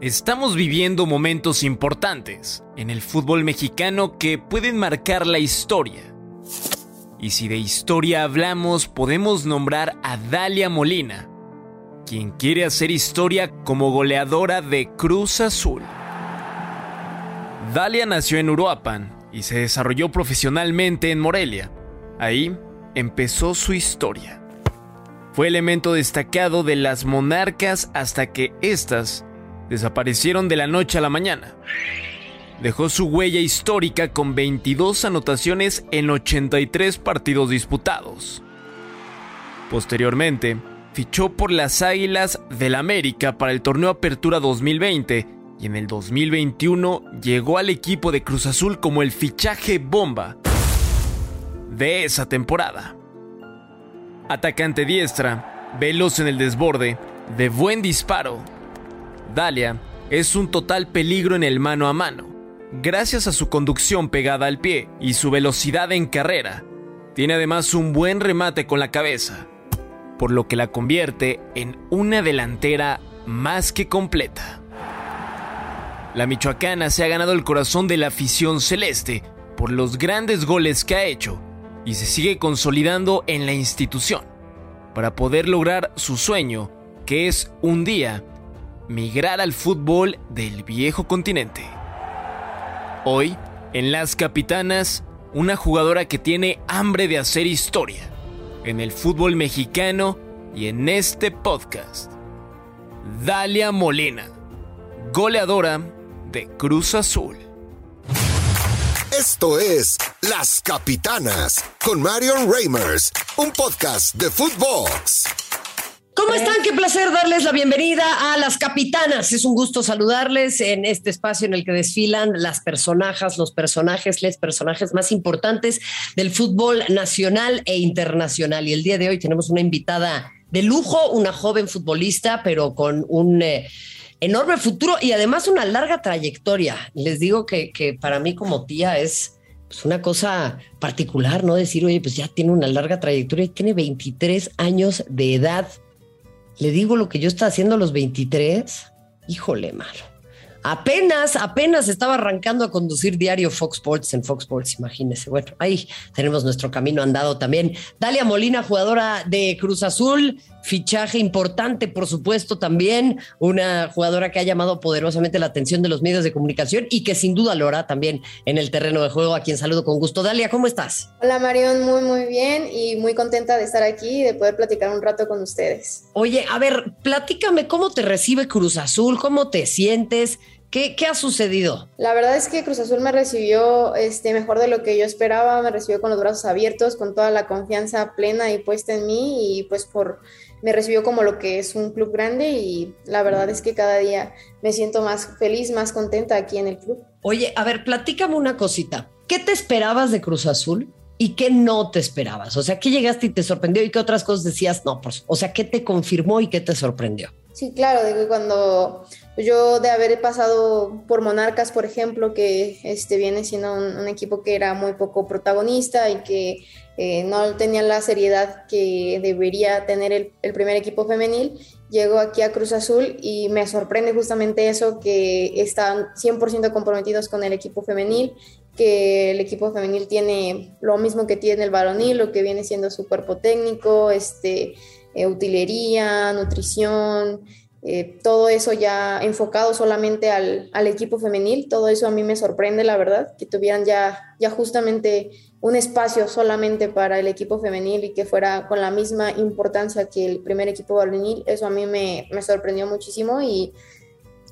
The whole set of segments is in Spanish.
Estamos viviendo momentos importantes en el fútbol mexicano que pueden marcar la historia. Y si de historia hablamos, podemos nombrar a Dalia Molina, quien quiere hacer historia como goleadora de Cruz Azul. Dalia nació en Uruapan y se desarrolló profesionalmente en Morelia. Ahí empezó su historia. Fue elemento destacado de las monarcas hasta que éstas desaparecieron de la noche a la mañana. Dejó su huella histórica con 22 anotaciones en 83 partidos disputados. Posteriormente, fichó por las Águilas del América para el torneo Apertura 2020 y en el 2021 llegó al equipo de Cruz Azul como el fichaje bomba de esa temporada. Atacante diestra, veloz en el desborde, de buen disparo, Dalia es un total peligro en el mano a mano. Gracias a su conducción pegada al pie y su velocidad en carrera, tiene además un buen remate con la cabeza, por lo que la convierte en una delantera más que completa. La michoacana se ha ganado el corazón de la afición celeste por los grandes goles que ha hecho y se sigue consolidando en la institución para poder lograr su sueño, que es un día migrar al fútbol del viejo continente. Hoy, en Las Capitanas, una jugadora que tiene hambre de hacer historia en el fútbol mexicano y en este podcast. Dalia Molina, goleadora de Cruz Azul. Esto es Las Capitanas con Marion Reimers, un podcast de Footbox. ¿Cómo están? Qué placer darles la bienvenida a las capitanas. Es un gusto saludarles en este espacio en el que desfilan las personajes, los personajes, les personajes más importantes del fútbol nacional e internacional. Y el día de hoy tenemos una invitada de lujo, una joven futbolista, pero con un eh, enorme futuro y además una larga trayectoria. Les digo que, que para mí como tía es pues, una cosa particular, ¿no? Decir, oye, pues ya tiene una larga trayectoria y tiene 23 años de edad le digo lo que yo estaba haciendo a los 23, híjole, malo. Apenas, apenas estaba arrancando a conducir diario Fox Sports en Fox Sports, imagínese. Bueno, ahí tenemos nuestro camino andado también. Dalia Molina, jugadora de Cruz Azul, fichaje importante, por supuesto, también una jugadora que ha llamado poderosamente la atención de los medios de comunicación y que sin duda lo hará también en el terreno de juego, a quien saludo con gusto. Dalia, ¿cómo estás? Hola Marión, muy muy bien y muy contenta de estar aquí y de poder platicar un rato con ustedes. Oye, a ver, platícame cómo te recibe Cruz Azul, cómo te sientes. ¿Qué, ¿Qué, ha sucedido? La verdad es que Cruz Azul me recibió este, mejor de lo que yo esperaba, me recibió con los brazos abiertos, con toda la confianza plena y puesta en mí y pues por me recibió como lo que es un club grande y la verdad es que cada día me siento más feliz, más contenta aquí en el club. Oye, a ver, platícame una cosita. ¿Qué te esperabas de Cruz Azul y qué no te esperabas? O sea, ¿qué llegaste y te sorprendió y qué otras cosas decías? No, pues, o sea, ¿qué te confirmó y qué te sorprendió? Sí, claro, digo, cuando yo de haber pasado por Monarcas, por ejemplo, que este, viene siendo un, equipo que era muy poco protagonista y que eh, no tenía la seriedad que debería tener el, primer equipo femenil, llego aquí a Cruz Azul y me sorprende justamente eso, que están 100% comprometidos con el equipo femenil, que el equipo femenil tiene lo mismo que tiene el varonil, lo que viene siendo su cuerpo técnico, este eh, utilería, nutrición, eh, todo eso ya enfocado solamente al, equipo femenil, todo eso a mí me sorprende, la verdad, que tuvieran ya, ya justamente un espacio solamente para el equipo femenil y que fuera con la misma importancia que el primer equipo varonil, eso a mí me, me sorprendió muchísimo y,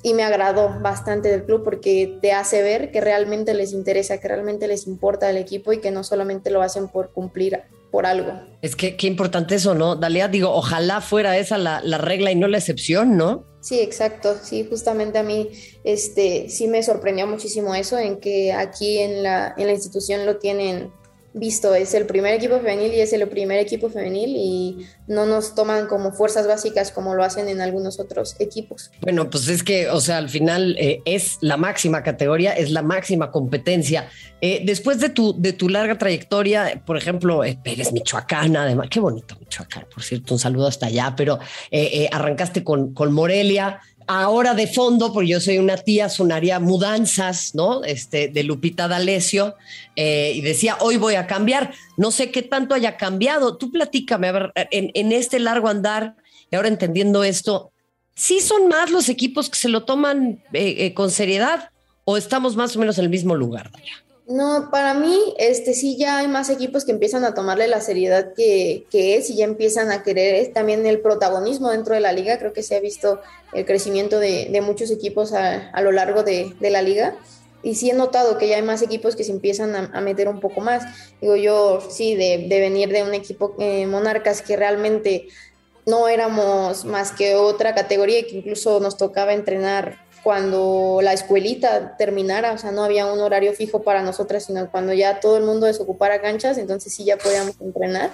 y me agradó bastante del club porque te hace ver que realmente les interesa, que realmente les importa el equipo y que no solamente lo hacen por cumplir por algo. Es que qué importante eso, ¿no? Dalia, digo, ojalá fuera esa la, regla y no la excepción, ¿no? Sí, exacto. Sí, justamente a mí este, sí me sorprendió muchísimo eso, en que aquí en la, en la institución lo tienen visto, es el primer equipo femenil y es el primer equipo femenil y no nos toman como fuerzas básicas como lo hacen en algunos otros equipos. Bueno, pues es que, o sea, al final eh, es la máxima categoría, es la máxima competencia. Eh, después de tu, de tu larga trayectoria, por ejemplo, eh, eres michoacana, además, qué bonito Michoacán, por cierto, un saludo hasta allá, pero arrancaste con, con Morelia, ahora de fondo, porque yo soy una tía, sonaría mudanzas, ¿no? Este, de Lupita D'Alessio, eh, y decía, hoy voy a cambiar. No sé qué tanto haya cambiado. Tú platícame, a ver, en, este largo andar, y ahora entendiendo esto, ¿sí son más los equipos que se lo toman eh, eh, con seriedad o estamos más o menos en el mismo lugar, Dalia? No, para mí, este sí ya hay más equipos que empiezan a tomarle la seriedad que, es y ya empiezan a querer también el protagonismo dentro de la liga. Creo que se ha visto el crecimiento de, muchos equipos a, lo largo de, la liga. Y sí he notado que ya hay más equipos que se empiezan a, meter un poco más. Digo, yo sí, de, venir de un equipo eh, Monarcas que realmente no éramos más que otra categoría que incluso nos tocaba entrenar cuando la escuelita terminara, o sea, no había un horario fijo para nosotras, sino cuando ya todo el mundo desocupara canchas, entonces sí ya podíamos entrenar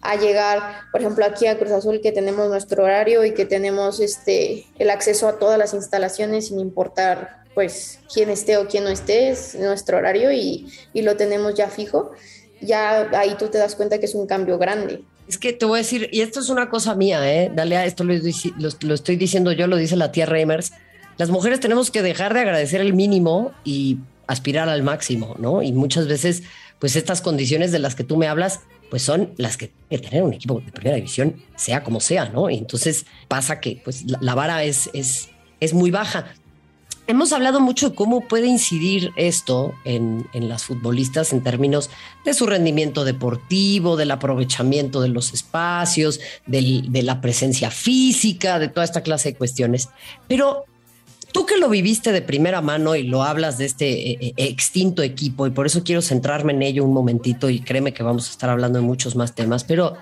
a llegar, por ejemplo, aquí a Cruz Azul que tenemos nuestro horario y que tenemos este el acceso a todas las instalaciones sin importar pues quién esté o quién no esté, es nuestro horario y, y lo tenemos ya fijo. Ya ahí tú te das cuenta que es un cambio grande. Es que te voy a decir, y esto es una cosa mía, ¿eh? Dale a esto lo, lo estoy diciendo yo, lo dice la tía Reimers las mujeres tenemos que dejar de agradecer el mínimo y aspirar al máximo, ¿no? Y muchas veces, pues estas condiciones de las que tú me hablas, pues son las que que tener un equipo de primera división, sea como sea, ¿no? Y entonces pasa que pues la, vara es, es, es muy baja. Hemos hablado mucho de cómo puede incidir esto en, en, las futbolistas en términos de su rendimiento deportivo, del aprovechamiento de los espacios, de la presencia física, de toda esta clase de cuestiones. Pero Tú que lo viviste de primera mano y lo hablas de este eh, eh, extinto equipo, y por eso quiero centrarme en ello un momentito y créeme que vamos a estar hablando de muchos más temas, pero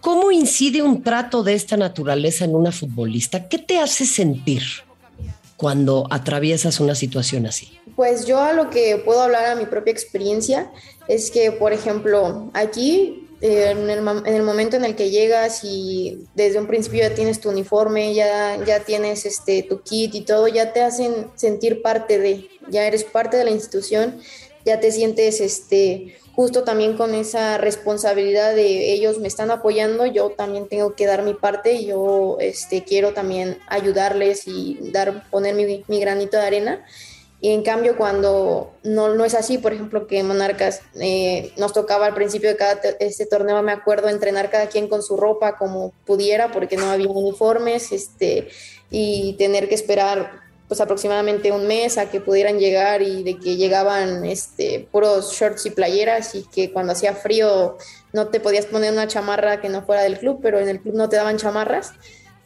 ¿cómo incide un trato de esta naturaleza en una futbolista? ¿Qué te hace sentir cuando atraviesas una situación así? Pues yo a lo que puedo hablar a mi propia experiencia es que, por ejemplo, aquí en el, en el, momento en el que llegas y desde un principio ya tienes tu uniforme, ya, ya tienes este, tu kit y todo, ya te hacen sentir parte de, ya eres parte de la institución, ya te sientes este, justo también con esa responsabilidad de ellos me están apoyando, yo también tengo que dar mi parte, yo este, quiero también ayudarles y dar, poner mi, mi granito de arena. Y en cambio, cuando no, no es así, por ejemplo, que Monarcas eh, nos tocaba al principio de cada este torneo, me acuerdo, entrenar cada quien con su ropa como pudiera, porque no había uniformes, este, y tener que esperar pues aproximadamente un mes a que pudieran llegar y de que llegaban este, puros shorts y playeras y que cuando hacía frío no te podías poner una chamarra que no fuera del club, pero en el club no te daban chamarras,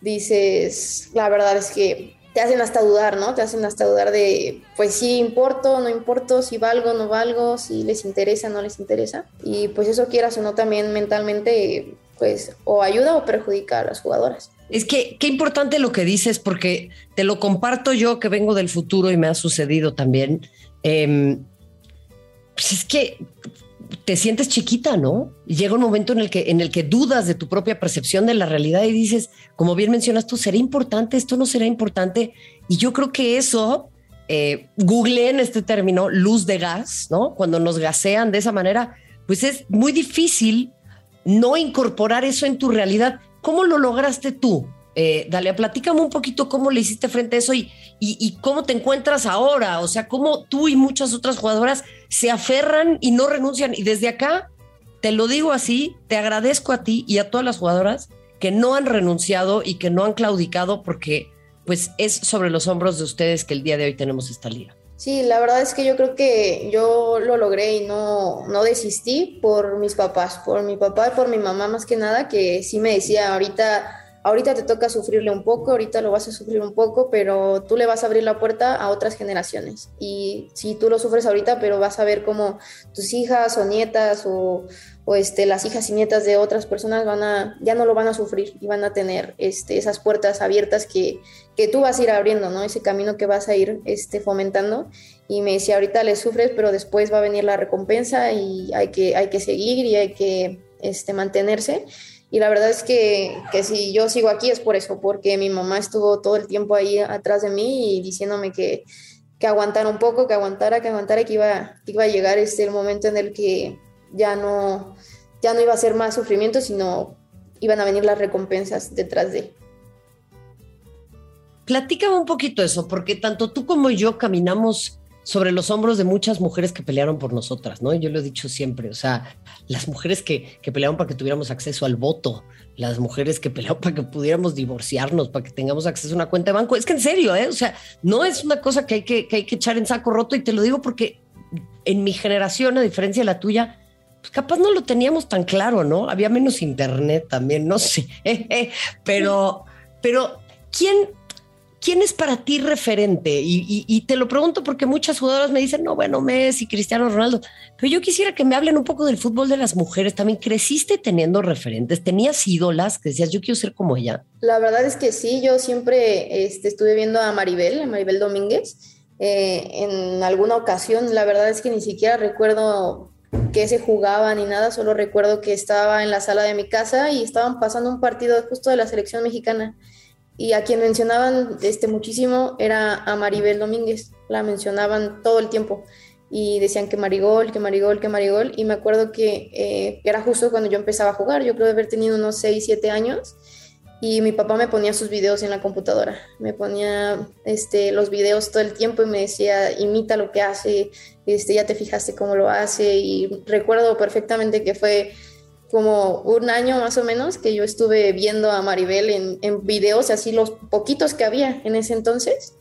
dices, la verdad es que te hacen hasta dudar, ¿no? Te hacen hasta dudar de, pues sí, importo, no importo, si valgo, no valgo, si les interesa, no les interesa. Y pues eso quieras o no también mentalmente, pues o ayuda o perjudica a las jugadoras. Es que qué importante lo que dices, porque te lo comparto yo que vengo del futuro y me ha sucedido también. Em, pues es que te sientes chiquita, ¿no? Llega un momento en el que en el que dudas de tu propia percepción de la realidad y dices, como bien mencionas tú, ¿será importante? ¿Esto no será importante? Y yo creo que eso, eh, google en este término, luz de gas, ¿no? Cuando nos gasean de esa manera, pues es muy difícil no incorporar eso en tu realidad. ¿Cómo lo lograste tú? Eh, dale, platícame un poquito cómo le hiciste frente a eso y, y, cómo te encuentras ahora. O sea, cómo tú y muchas otras jugadoras se aferran y no renuncian. Y desde acá, te lo digo así, te agradezco a ti y a todas las jugadoras que no han renunciado y que no han claudicado porque pues es sobre los hombros de ustedes que el día de hoy tenemos esta liga. Sí, la verdad es que yo creo que yo lo logré y no, no desistí por mis papás, por mi papá y por mi mamá más que nada, que sí me decía ahorita ahorita te toca sufrirle un poco, ahorita lo vas a sufrir un poco, pero tú le vas a abrir la puerta a otras generaciones. Y si tú lo sufres ahorita, pero vas a ver cómo tus hijas o nietas o, este, las hijas y nietas de otras personas van a, ya no lo van a sufrir y van a tener este, esas puertas abiertas que, que tú vas a ir abriendo, ¿no? Ese camino que vas a ir este, fomentando. Y me decía, ahorita le sufres, pero después va a venir la recompensa y hay que, hay que seguir y hay que este, mantenerse. Y la verdad es que, que, si yo sigo aquí es por eso, porque mi mamá estuvo todo el tiempo ahí atrás de mí y diciéndome que, que aguantara un poco, que aguantara, que aguantara, que iba, que iba a llegar este el momento en el que ya no, ya no iba a ser más sufrimiento, sino iban a venir las recompensas detrás de. platícame un poquito eso, porque tanto tú como yo caminamos sobre los hombros de muchas mujeres que pelearon por nosotras, ¿no? Yo lo he dicho siempre, o sea, las mujeres que, que pelearon para que tuviéramos acceso al voto, las mujeres que pelearon para que pudiéramos divorciarnos, para que tengamos acceso a una cuenta de banco. Es que en serio, ¿eh? O sea, no es una cosa que hay que, que hay que echar en saco roto y te lo digo porque en mi generación, a diferencia de la tuya, pues capaz no lo teníamos tan claro, ¿no? Había menos internet también, no sé, pero, pero ¿quién ¿quién es para ti referente? Y, te lo pregunto porque muchas jugadoras me dicen, no, bueno, Messi, Cristiano Ronaldo, pero yo quisiera que me hablen un poco del fútbol de las mujeres. También creciste teniendo referentes, tenías ídolas que decías, yo quiero ser como ella. La verdad es que sí, yo siempre este, estuve viendo a Maribel, a Maribel Domínguez. Eh, en alguna ocasión, la verdad es que ni siquiera recuerdo que se jugaba ni nada, solo recuerdo que estaba en la sala de mi casa y estaban pasando un partido justo de la selección mexicana y a quien mencionaban este, muchísimo era a Maribel Domínguez, la mencionaban todo el tiempo y decían que Marigol, que Marigol, que Marigol, y me acuerdo que eh, era justo cuando yo empezaba a jugar, yo creo haber tenido unos 6, 7 años, y mi papá me ponía sus videos en la computadora, me ponía este, los videos todo el tiempo y me decía, imita lo que hace, este, ya te fijaste cómo lo hace, y recuerdo perfectamente que fue como un año más o menos que yo estuve viendo a Maribel en, en videos, así los poquitos que había en ese entonces,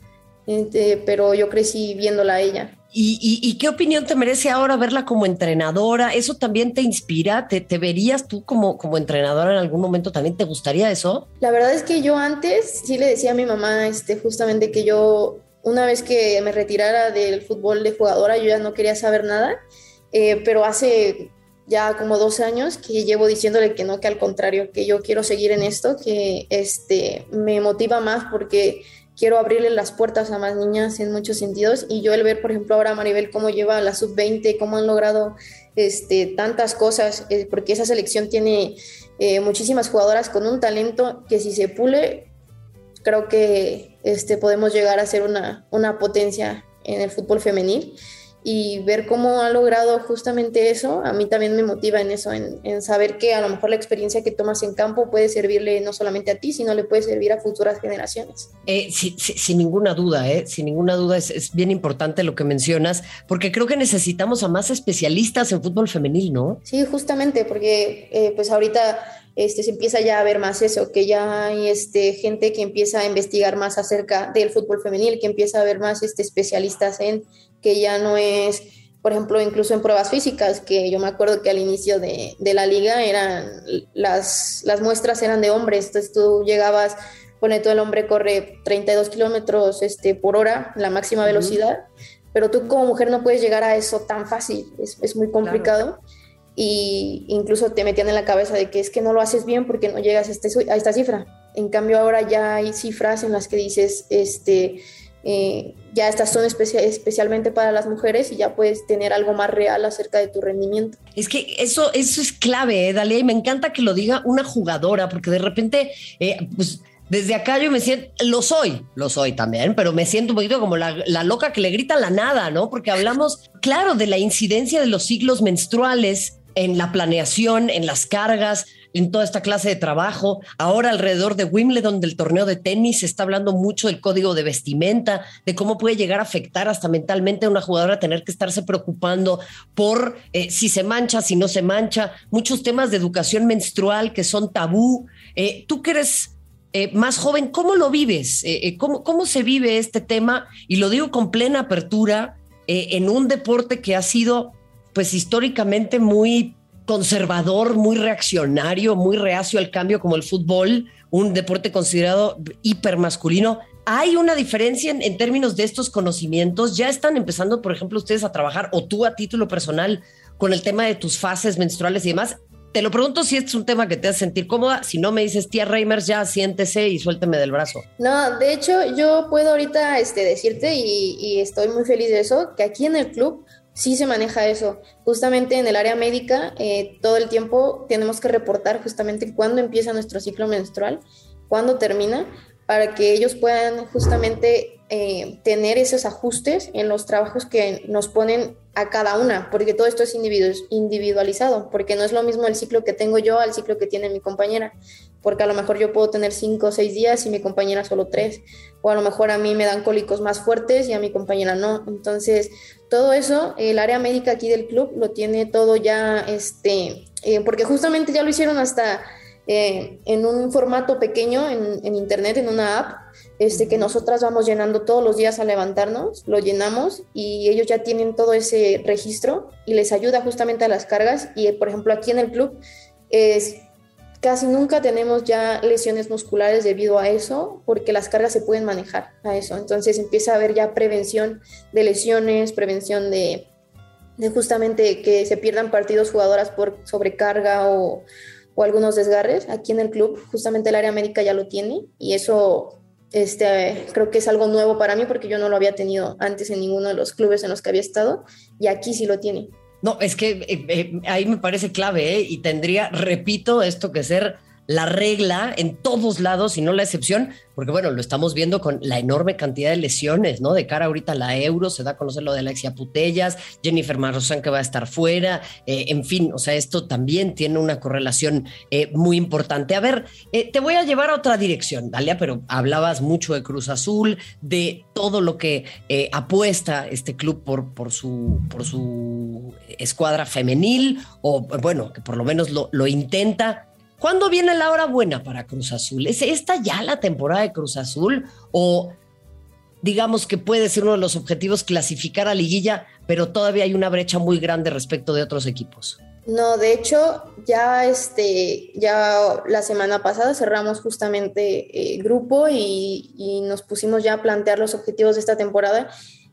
este, pero yo crecí viéndola a ella. ¿Y, qué opinión te merece ahora verla como entrenadora? ¿Eso también te inspira? ¿Te, te verías tú como, como entrenadora en algún momento? ¿También te gustaría eso? La verdad es que yo antes sí le decía a mi mamá este, justamente que yo, una vez que me retirara del fútbol de jugadora, yo ya no quería saber nada. Eh, pero hace ya como dos años que llevo diciéndole que no, que al contrario, que yo quiero seguir en esto, que este, me motiva más porque quiero abrirle las puertas a más niñas en muchos sentidos. Y yo el ver, por ejemplo, ahora Maribel cómo lleva la sub-20, cómo han logrado este, tantas cosas, eh, porque esa selección tiene eh, muchísimas jugadoras con un talento que si se pule, creo que este, podemos llegar a ser una, una potencia en el fútbol femenil y ver cómo ha logrado justamente eso, a mí también me motiva en eso, en, saber que a lo mejor la experiencia que tomas en campo puede servirle no solamente a ti, sino le puede servir a futuras generaciones. Eh, sin ninguna duda, eh, sin ninguna duda es, bien importante lo que mencionas, porque creo que necesitamos a más especialistas en fútbol femenil, ¿no? Sí, justamente, porque eh, pues ahorita este, se empieza ya a ver más eso, que ya hay este, gente que empieza a investigar más acerca del fútbol femenil, que empieza a ver más este, especialistas en que ya no es, por ejemplo, incluso en pruebas físicas, que yo me acuerdo que al inicio de, la liga eran las, las muestras eran de hombres, entonces tú llegabas, pone todo el hombre corre 32 kilómetros este, por hora, la máxima velocidad, pero tú como mujer no puedes llegar a eso tan fácil, es, muy complicado. Y incluso te metían en la cabeza de que es que no lo haces bien porque no llegas a, este, a esta cifra. En cambio ahora ya hay cifras en las que dices, este, eh, ya estas son especialmente para las mujeres y ya puedes tener algo más real acerca de tu rendimiento. Es que eso, eso es clave, ¿eh, Dalia, y me encanta que lo diga una jugadora, porque de repente, eh, pues desde acá yo me siento, lo soy, lo soy también, pero me siento un poquito como la, la loca que le grita la nada, ¿no? Porque hablamos, claro, de la incidencia de los ciclos menstruales en la planeación, en las cargas, en toda esta clase de trabajo. Ahora alrededor de Wimbledon, del torneo de tenis, se está hablando mucho del código de vestimenta, de cómo puede llegar a afectar hasta mentalmente a una jugadora tener que estarse preocupando por eh, si se mancha, si no se mancha, muchos temas de educación menstrual que son tabú. Eh, tú eres eh, más joven, ¿cómo lo vives? ¿cómo, ¿Cómo se vive este tema? Y lo digo con plena apertura en un deporte que ha sido pues históricamente muy conservador, muy reaccionario, muy reacio al cambio como el fútbol, un deporte considerado hipermasculino. ¿Hay una diferencia en, términos de estos conocimientos? ¿Ya están empezando, por ejemplo, ustedes a trabajar o tú a título personal con el tema de tus fases menstruales y demás? Te lo pregunto si es un tema que te hace sentir cómoda. Si no me dices, tía Reimers, ya siéntese y suélteme del brazo. No, de hecho, yo puedo ahorita este, decirte y, y estoy muy feliz de eso, que aquí en el club sí se maneja eso. Justamente en el área médica, eh, todo el tiempo tenemos que reportar justamente cuándo empieza nuestro ciclo menstrual, cuándo termina, para que ellos puedan justamente eh, tener esos ajustes en los trabajos que nos ponen a cada una, porque todo esto es individualizado, porque no es lo mismo el ciclo que tengo yo al ciclo que tiene mi compañera. Porque a lo mejor yo puedo tener cinco o seis días y mi compañera solo tres, o a lo mejor a mí me dan cólicos más fuertes y a mi compañera no. Entonces, todo eso, el área médica aquí del club lo tiene todo ya, este, eh, porque justamente ya lo hicieron hasta eh, en un formato pequeño en, internet, en una app, este, que nosotras vamos llenando todos los días a levantarnos, lo llenamos y ellos ya tienen todo ese registro y les ayuda justamente a las cargas. Y por ejemplo, aquí en el club es casi nunca tenemos ya lesiones musculares debido a eso, porque las cargas se pueden manejar a eso. Entonces empieza a haber ya prevención de lesiones, prevención de, de justamente que se pierdan partidos jugadoras por sobrecarga o, o algunos desgarres. Aquí en el club, justamente el área médica ya lo tiene y eso este, creo que es algo nuevo para mí porque yo no lo había tenido antes en ninguno de los clubes en los que había estado y aquí sí lo tiene. No, es que eh, eh, ahí me parece clave ¿eh? y tendría, repito, esto que ser la regla en todos lados y no la excepción, porque bueno, lo estamos viendo con la enorme cantidad de lesiones, ¿no? De cara ahorita la Euro, se da a conocer lo de Alexia Putellas, Jennifer Marrosan que va a estar fuera, eh, en fin, o sea, esto también tiene una correlación eh, muy importante. A ver, eh, te voy a llevar a otra dirección, Dalia, pero hablabas mucho de Cruz Azul, de todo lo que apuesta este club por, por, su, por su escuadra femenil, o bueno, que por lo menos lo, lo intenta ¿Cuándo viene la hora buena para Cruz Azul? ¿Es esta ya la temporada de Cruz Azul? ¿O digamos que puede ser uno de los objetivos clasificar a liguilla, pero todavía hay una brecha muy grande respecto de otros equipos? No, de hecho, ya este, ya la semana pasada cerramos justamente eh, grupo y, y, nos pusimos ya a plantear los objetivos de esta temporada.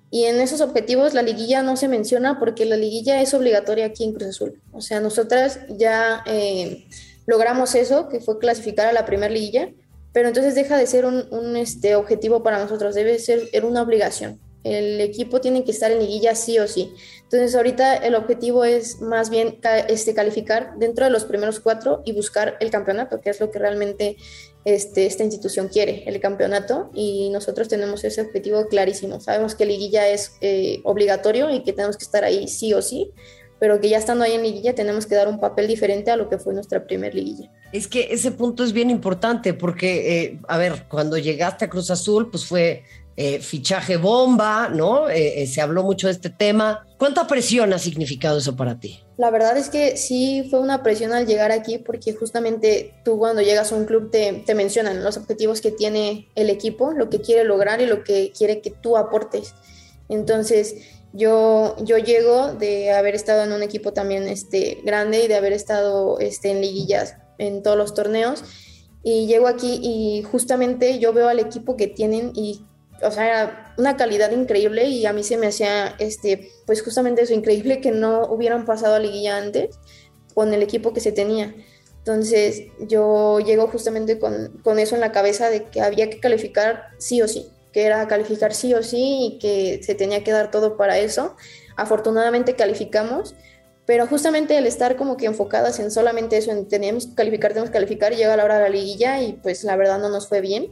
Y en esos objetivos la liguilla no se menciona porque la liguilla es obligatoria aquí en Cruz Azul. O sea, nosotras ya eh, logramos eso, que fue clasificar a la primera liguilla, pero entonces deja de ser un, este, objetivo para nosotros, debe ser una obligación. El equipo tiene que estar en liguilla sí o sí. Entonces ahorita el objetivo es más bien este, calificar dentro de los primeros cuatro y buscar el campeonato, que es lo que realmente este, esta institución quiere, el campeonato, y nosotros tenemos ese objetivo clarísimo. Sabemos que liguilla es eh, obligatorio y que tenemos que estar ahí sí o sí, pero que ya estando ahí en liguilla tenemos que dar un papel diferente a lo que fue nuestra primer liguilla. Es que ese punto es bien importante porque, eh, a ver, cuando llegaste a Cruz Azul, pues fue eh, fichaje bomba, ¿no? Eh, se habló mucho de este tema. ¿Cuánta presión ha significado eso para ti? La verdad es que sí fue una presión al llegar aquí porque justamente tú cuando llegas a un club te, te mencionan los objetivos que tiene el equipo, lo que quiere lograr y lo que quiere que tú aportes. Entonces, yo, yo llego de haber estado en un equipo también este, grande y de haber estado este, en liguillas en todos los torneos. Y llego aquí y justamente yo veo al equipo que tienen y, o sea, una calidad increíble y a mí se me hacía, este, pues justamente eso, increíble que no hubieran pasado a liguilla antes con el equipo que se tenía. Entonces yo llego justamente con, con eso en la cabeza de que había que calificar sí o sí que era calificar sí o sí y que se tenía que dar todo para eso. Afortunadamente calificamos, pero justamente el estar como que enfocadas en solamente eso, en teníamos que calificar, tenemos que calificar, y llega la hora de la liguilla y pues la verdad no nos fue bien.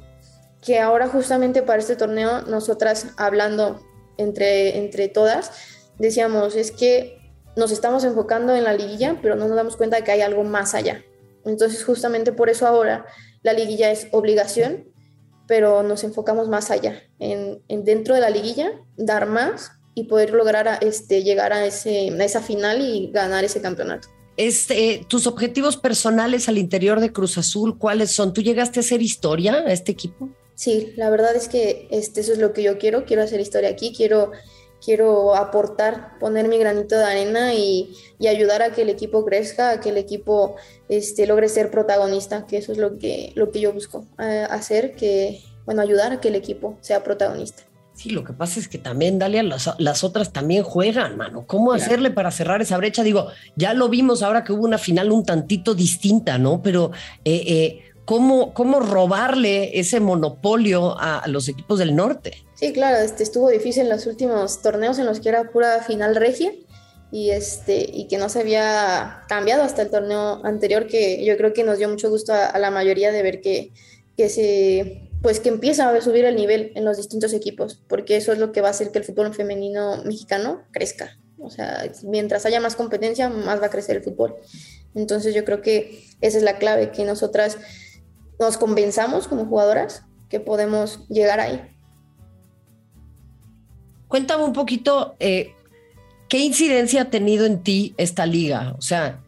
Que ahora justamente para este torneo, nosotras hablando entre, entre todas, decíamos, es que nos estamos enfocando en la liguilla, pero no nos damos cuenta de que hay algo más allá. Entonces justamente por eso ahora la liguilla es obligación pero nos enfocamos más allá, en, dentro de la liguilla, dar más y poder lograr este, llegar a, ese, a esa final y ganar ese campeonato. Este, tus objetivos personales al interior de Cruz Azul, ¿cuáles son? ¿Tú llegaste a hacer historia a este equipo? Sí, la verdad es que este, eso es lo que yo quiero, quiero hacer historia aquí, quiero, quiero aportar, poner mi granito de arena y, y, ayudar a que el equipo crezca, a que el equipo este, logre ser protagonista, que eso es lo que, lo que yo busco hacer, que, bueno, ayudar a que el equipo sea protagonista. Sí, lo que pasa es que también, Dalia, las, las otras también juegan, mano. ¿Cómo hacerle para cerrar esa brecha? Digo, ya lo vimos ahora que hubo una final un tantito distinta, ¿no? Pero, eh, eh, ¿cómo, ¿cómo robarle ese monopolio a, los equipos del norte? Sí, claro, este, estuvo difícil en los últimos torneos en los que era pura final regia y este y que no se había cambiado hasta el torneo anterior que yo creo que nos dio mucho gusto a, la mayoría de ver que, que se pues que empieza a subir el nivel en los distintos equipos porque eso es lo que va a hacer que el fútbol femenino mexicano crezca o sea mientras haya más competencia más va a crecer el fútbol entonces yo creo que esa es la clave que nosotras nos convenzamos como jugadoras que podemos llegar ahí. Cuéntame un poquito, eh, ¿qué incidencia ha tenido en ti esta liga? O sea,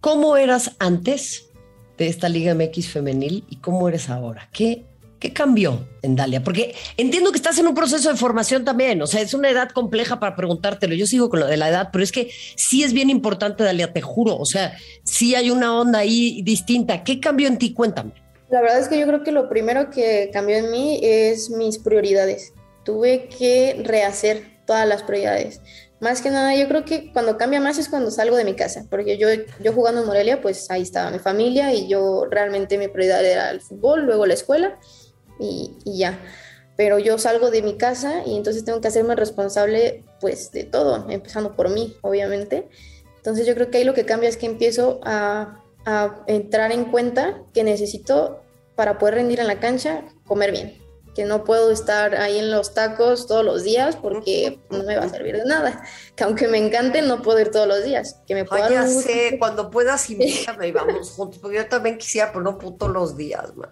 ¿cómo eras antes de esta Liga MX femenil y cómo eres ahora? ¿Qué, ¿Qué cambió en Dalia? Porque entiendo que estás en un proceso de formación también, o sea, es una edad compleja para preguntártelo. Yo sigo con lo de la edad, pero es que sí es bien importante, Dalia, te juro. O sea, sí hay una onda ahí distinta. ¿Qué cambió en ti? Cuéntame. La verdad es que yo creo que lo primero que cambió en mí es mis prioridades. Tuve que rehacer todas las prioridades. Más que nada, yo creo que cuando cambia más es cuando salgo de mi casa, porque yo, yo jugando en Morelia, pues ahí estaba mi familia y yo realmente mi prioridad era el fútbol, luego la escuela y, ya. Pero yo salgo de mi casa y entonces tengo que hacerme responsable pues de todo, empezando por mí, obviamente. Entonces yo creo que ahí lo que cambia es que empiezo a, a entrar en cuenta que necesito para poder rendir en la cancha comer bien que no puedo estar ahí en los tacos todos los días porque no me va a servir de nada. Que aunque me encante, no puedo ir todos los días. Que me pueda ya sé, cuando puedas invítame y vamos juntos, porque yo también quisiera, pero no puedo todos los días, man.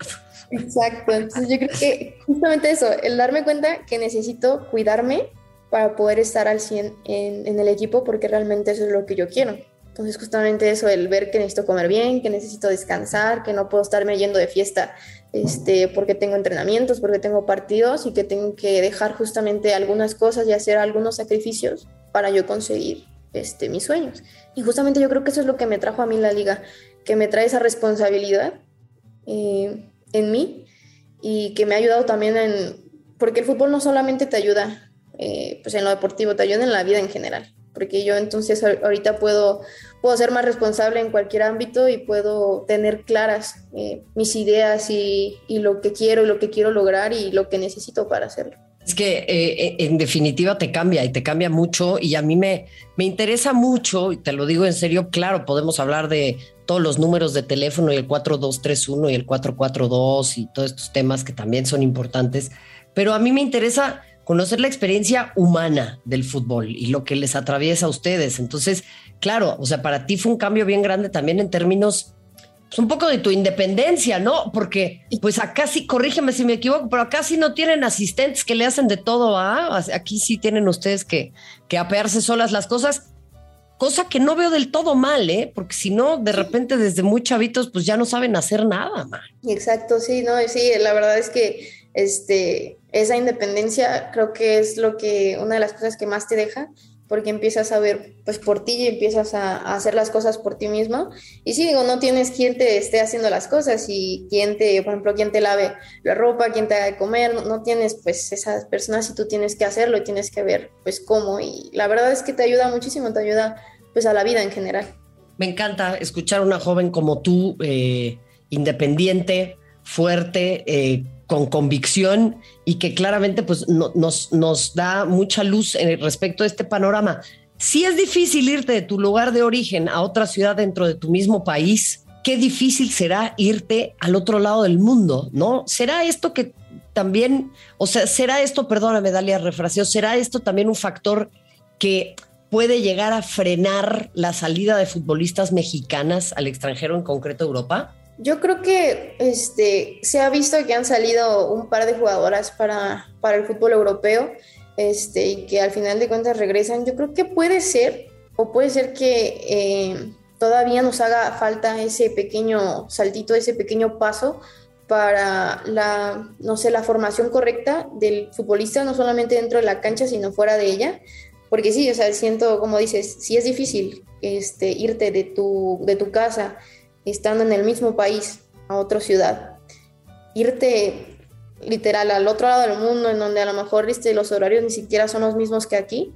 Exacto, entonces yo creo que justamente eso, el darme cuenta que necesito cuidarme para poder estar al 100 en, en el equipo, porque realmente eso es lo que yo quiero. Entonces justamente eso, el ver que necesito comer bien, que necesito descansar, que no puedo estarme yendo de fiesta este, porque tengo entrenamientos, porque tengo partidos y que tengo que dejar justamente algunas cosas y hacer algunos sacrificios para yo conseguir este, mis sueños. Y justamente yo creo que eso es lo que me trajo a mí la liga, que me trae esa responsabilidad eh, en mí y que me ha ayudado también en, porque el fútbol no solamente te ayuda eh, pues en lo deportivo, te ayuda en la vida en general, porque yo entonces ahorita puedo, puedo ser más responsable en cualquier ámbito y puedo tener claras eh, mis ideas y, y, lo que quiero y lo que quiero lograr y lo que necesito para hacerlo. Es que eh, en definitiva te cambia y te cambia mucho y a mí me, me interesa mucho, y te lo digo en serio, claro, podemos hablar de todos los números de teléfono y el 4231 y el 442 y todos estos temas que también son importantes, pero a mí me interesa conocer la experiencia humana del fútbol y lo que les atraviesa a ustedes. Entonces, claro, o sea, para ti fue un cambio bien grande también en términos pues, un poco de tu independencia, ¿no? Porque pues acá sí, corrígeme si me equivoco, pero acá sí no tienen asistentes que le hacen de todo, ¿ah? Aquí sí tienen ustedes que, que apearse solas las cosas cosa que no veo del todo mal, ¿eh? Porque si no, de repente desde muy chavitos, pues ya no saben hacer nada, man. Exacto, sí, no, sí, la verdad es que este, esa independencia creo que es lo que, una de las cosas que más te deja, porque empiezas a ver pues por ti y empiezas a, hacer las cosas por ti mismo. Y sí, digo, no tienes quien te esté haciendo las cosas y quien te, por ejemplo, quien te lave la ropa, quien te haga de comer, no, tienes pues esas personas y tú tienes que hacerlo y tienes que ver pues cómo. Y la verdad es que te ayuda muchísimo, te ayuda pues a la vida en general. Me encanta escuchar a una joven como tú, eh, independiente, fuerte, eh, con convicción y que claramente pues, nos, nos da mucha luz respecto a este panorama. Si es difícil irte de tu lugar de origen a otra ciudad dentro de tu mismo país, qué difícil será irte al otro lado del mundo, ¿no? ¿Será esto que también, o sea, será esto, perdóname, Dalia Refraseo, será esto también un factor que puede llegar a frenar la salida de futbolistas mexicanas al extranjero, en concreto Europa? Yo creo que este, se ha visto que han salido un par de jugadoras para, para el fútbol europeo este, y que al final de cuentas regresan. Yo creo que puede ser, o puede ser que eh, todavía nos haga falta ese pequeño saltito, ese pequeño paso para la, no sé, la formación correcta del futbolista, no solamente dentro de la cancha, sino fuera de ella. Porque sí, o sea, siento, como dices, sí es difícil este, irte de tu, de tu casa estando en el mismo país a otra ciudad. Irte literal al otro lado del mundo, en donde a lo mejor este, los horarios ni siquiera son los mismos que aquí,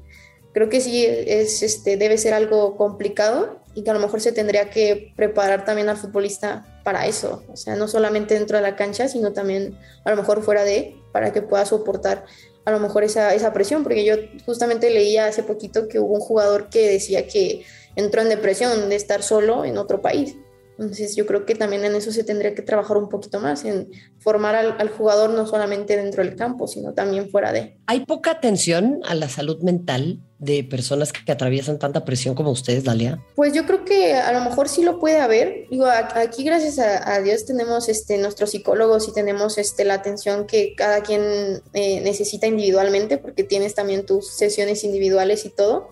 creo que sí es, este, debe ser algo complicado y que a lo mejor se tendría que preparar también al futbolista para eso. O sea, no solamente dentro de la cancha, sino también a lo mejor fuera de, para que pueda soportar a lo mejor esa, esa presión, porque yo justamente leía hace poquito que hubo un jugador que decía que entró en depresión de estar solo en otro país. Entonces yo creo que también en eso se tendría que trabajar un poquito más, en formar al, jugador no solamente dentro del campo, sino también fuera de. ¿Hay poca atención a la salud mental de personas que atraviesan tanta presión como ustedes, Dalia? Pues yo creo que a lo mejor sí lo puede haber. Digo, aquí gracias a, Dios tenemos este, nuestros psicólogos y tenemos este, la atención que cada quien eh, necesita individualmente, porque tienes también tus sesiones individuales y todo.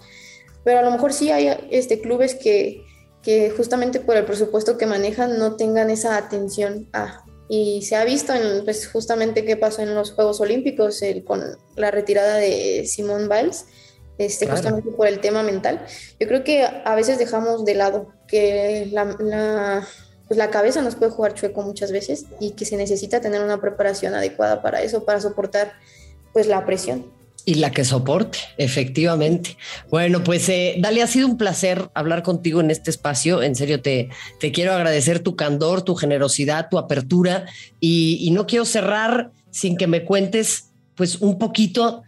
Pero a lo mejor sí hay este, clubes que que justamente por el presupuesto que manejan no tengan esa atención a. Y se ha visto en, pues, justamente qué pasó en los Juegos Olímpicos con la retirada de Simone Biles, este, justamente por el tema mental. Yo creo que a veces dejamos de lado que la, la, pues la cabeza nos puede jugar chueco muchas veces y que se necesita tener una preparación adecuada para eso, para soportar pues la presión. Y la que soporte, efectivamente. Bueno, pues eh, Dale, ha sido un placer hablar contigo en este espacio. En serio, te, te quiero agradecer tu candor, tu generosidad, tu apertura. Y, no quiero cerrar sin que me cuentes, pues, un poquito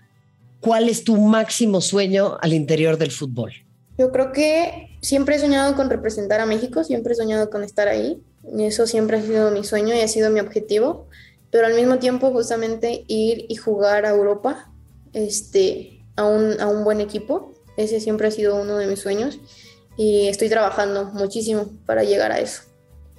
cuál es tu máximo sueño al interior del fútbol. Yo creo que siempre he soñado con representar a México, siempre he soñado con estar ahí. Y eso siempre ha sido mi sueño y ha sido mi objetivo. Pero al mismo tiempo, justamente ir y jugar a Europa este, a, un, a un buen equipo. Ese siempre ha sido uno de mis sueños y estoy trabajando muchísimo para llegar a eso.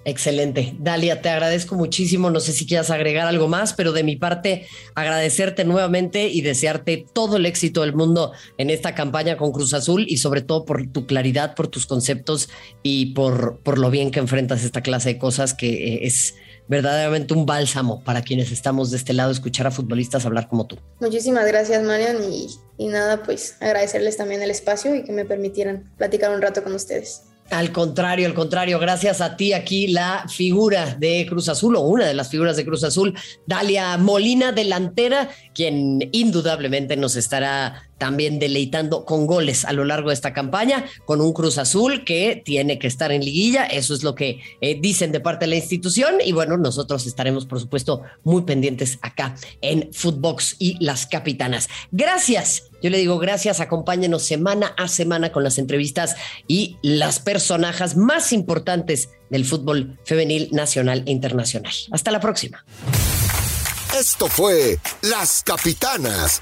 Excelente. Dalia, te agradezco muchísimo. No sé si quieras agregar algo más, pero de mi parte, agradecerte nuevamente y desearte todo el éxito del mundo en esta campaña con Cruz Azul y sobre todo por tu claridad, por tus conceptos y por, por lo bien que enfrentas esta clase de cosas que eh, es verdaderamente un bálsamo para quienes estamos de este lado, escuchar a futbolistas hablar como tú. Muchísimas gracias, Marian, y, y nada, pues agradecerles también el espacio y que me permitieran platicar un rato con ustedes. Al contrario, al contrario, gracias a ti aquí la figura de Cruz Azul o una de las figuras de Cruz Azul, Dalia Molina, delantera, quien indudablemente nos estará también deleitando con goles a lo largo de esta campaña, con un Cruz Azul que tiene que estar en liguilla, eso es lo que eh, dicen de parte de la institución y bueno, nosotros estaremos por supuesto muy pendientes acá en Footbox y las capitanas. Gracias, yo le digo gracias, acompáñenos semana a semana con las entrevistas y las personajes más importantes del fútbol femenil nacional e internacional. Hasta la próxima. Esto fue Las Capitanas